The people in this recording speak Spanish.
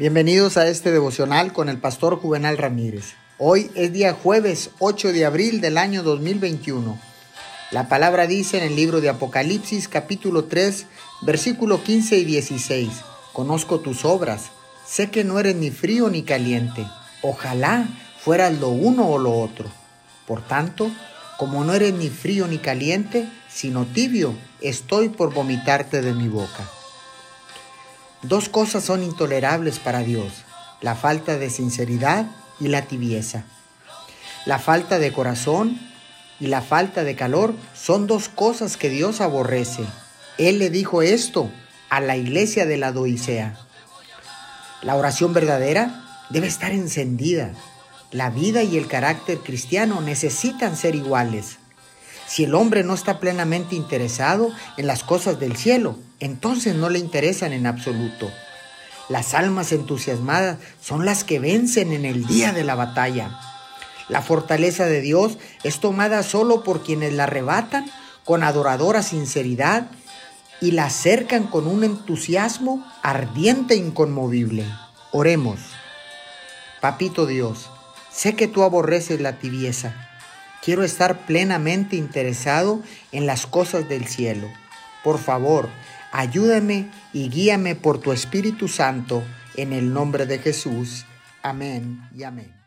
Bienvenidos a este devocional con el pastor Juvenal Ramírez. Hoy es día jueves 8 de abril del año 2021. La palabra dice en el libro de Apocalipsis capítulo 3 versículo 15 y 16. Conozco tus obras, sé que no eres ni frío ni caliente. Ojalá fueras lo uno o lo otro. Por tanto, como no eres ni frío ni caliente, sino tibio, estoy por vomitarte de mi boca. Dos cosas son intolerables para Dios, la falta de sinceridad y la tibieza. La falta de corazón y la falta de calor son dos cosas que Dios aborrece. Él le dijo esto a la iglesia de la Odisea. La oración verdadera debe estar encendida. La vida y el carácter cristiano necesitan ser iguales. Si el hombre no está plenamente interesado en las cosas del cielo, entonces no le interesan en absoluto. Las almas entusiasmadas son las que vencen en el día de la batalla. La fortaleza de Dios es tomada solo por quienes la arrebatan con adoradora sinceridad y la acercan con un entusiasmo ardiente e inconmovible. Oremos. Papito Dios, sé que tú aborreces la tibieza Quiero estar plenamente interesado en las cosas del cielo. Por favor, ayúdame y guíame por tu Espíritu Santo en el nombre de Jesús. Amén y amén.